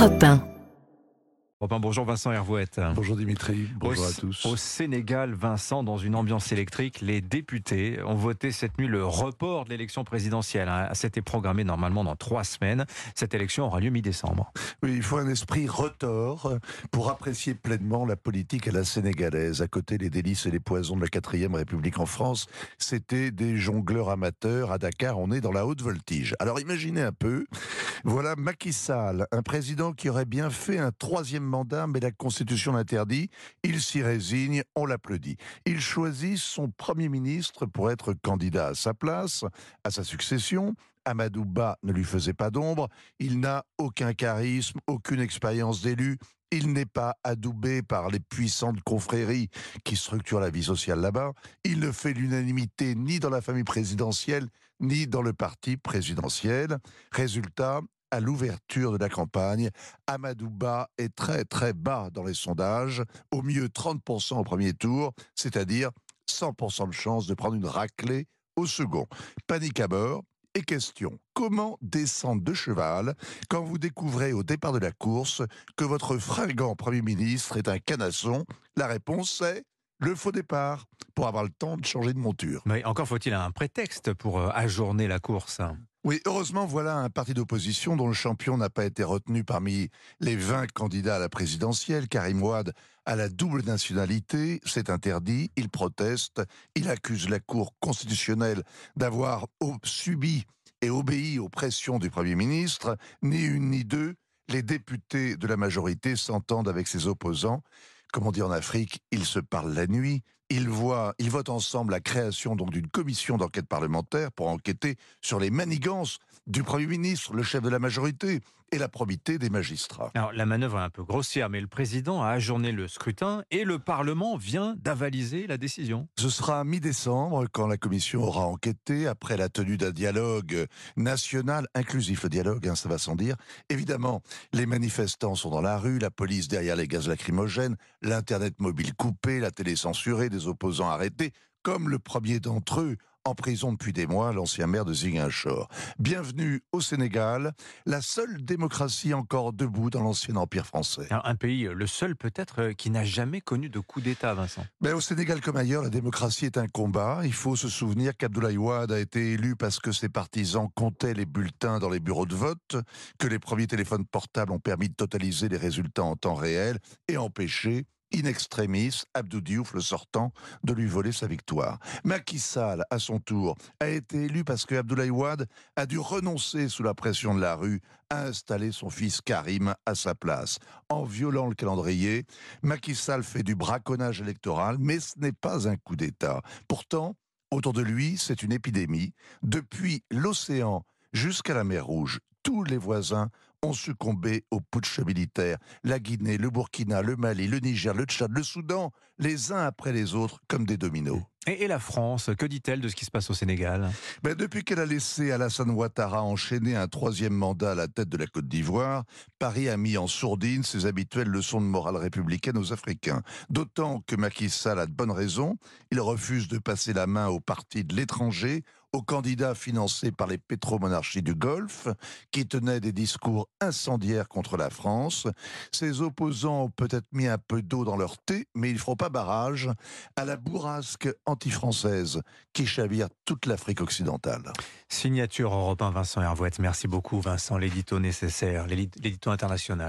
Europe 1. Bonjour Vincent Hervouette. Bonjour Dimitri, bonjour au, à tous. Au Sénégal, Vincent, dans une ambiance électrique, les députés ont voté cette nuit le report de l'élection présidentielle. Hein. C'était programmé normalement dans trois semaines. Cette élection aura lieu mi-décembre. Oui, il faut un esprit retors pour apprécier pleinement la politique à la sénégalaise. À côté des délices et les poisons de la quatrième République en France, c'était des jongleurs amateurs. À Dakar, on est dans la haute voltige. Alors imaginez un peu, voilà Macky Sall, un président qui aurait bien fait un troisième mandat, mais la Constitution l'interdit. Il s'y résigne, on l'applaudit. Il choisit son Premier ministre pour être candidat à sa place, à sa succession. Amadou Ba ne lui faisait pas d'ombre. Il n'a aucun charisme, aucune expérience d'élu. Il n'est pas adoubé par les puissantes confréries qui structurent la vie sociale là-bas. Il ne fait l'unanimité ni dans la famille présidentielle, ni dans le parti présidentiel. Résultat, à l'ouverture de la campagne, Amadou Ba est très très bas dans les sondages, au mieux 30% au premier tour, c'est-à-dire 100% de chance de prendre une raclée au second. Panique à bord. Et question, comment descendre de cheval quand vous découvrez au départ de la course que votre fringant Premier ministre est un canasson? La réponse est le faux départ pour avoir le temps de changer de monture. Mais encore faut-il un prétexte pour euh, ajourner la course. Oui, heureusement, voilà un parti d'opposition dont le champion n'a pas été retenu parmi les 20 candidats à la présidentielle. Karim Ouad a la double nationalité, c'est interdit, il proteste, il accuse la Cour constitutionnelle d'avoir subi et obéi aux pressions du Premier ministre. Ni une ni deux, les députés de la majorité s'entendent avec ses opposants. Comme on dit en Afrique, ils se parlent la nuit, ils, votent ensemble la création d'une commission d'enquête parlementaire pour enquêter sur les manigances du Premier ministre, le chef de la majorité, et la probité des magistrats. Alors la manœuvre est un peu grossière, mais le président a ajourné le scrutin et le Parlement vient d'avaliser la décision. Ce sera mi-décembre quand la commission aura enquêté après la tenue d'un dialogue national inclusif. Le dialogue, hein, ça va sans dire. Évidemment, les manifestants sont dans la rue, la police derrière les gaz lacrymogènes, l'internet mobile coupé, la télé censurée, des opposants arrêtés, comme le premier d'entre eux en prison depuis des mois, l'ancien maire de Ziguinchor. Bienvenue au Sénégal, la seule démocratie encore debout dans l'ancien empire français. un pays, le seul peut-être, euh, qui n'a jamais connu de coup d'État, Vincent. Mais au Sénégal comme ailleurs, la démocratie est un combat. Il faut se souvenir qu'Abdoulaye Wade a été élu parce que ses partisans comptaient les bulletins dans les bureaux de vote, que les premiers téléphones portables ont permis de totaliser les résultats en temps réel et empêcher in extremis, Abdou Diouf, le sortant, de lui voler sa victoire. Macky Sall, à son tour, a été élu parce que Abdoulaye Wade a dû renoncer sous la pression de la rue à installer son fils Karim à sa place. En violant le calendrier, Macky Sall fait du braconnage électoral, mais ce n'est pas un coup d'État. Pourtant, autour de lui, c'est une épidémie. Depuis l'océan jusqu'à la mer Rouge, tous les voisins ont succombé au putsch militaire. La Guinée, le Burkina, le Mali, le Niger, le Tchad, le Soudan, les uns après les autres, comme des dominos. Et, la France, que dit-elle de ce qui se passe au Sénégal? Ben Depuis qu'elle a laissé Alassane Ouattara enchaîner un troisième mandat à la tête de la Côte d'Ivoire, Paris a mis en sourdine ses habituelles leçons de morale républicaine aux Africains. D'autant que Macky Sall a de bonnes raisons. Il refuse de passer la main au parti de l'étranger, aux candidats financés par les pétromonarchies du Golfe, qui tenaient des discours incendiaires contre la France. Ses opposants ont peut-être mis un peu d'eau dans leur thé, mais ils ne feront pas barrage à la bourrasque anti-française qui chavire toute l'Afrique occidentale. Signature européen Vincent Hervouette. Merci beaucoup Vincent, l'édito nécessaire, l'édito international.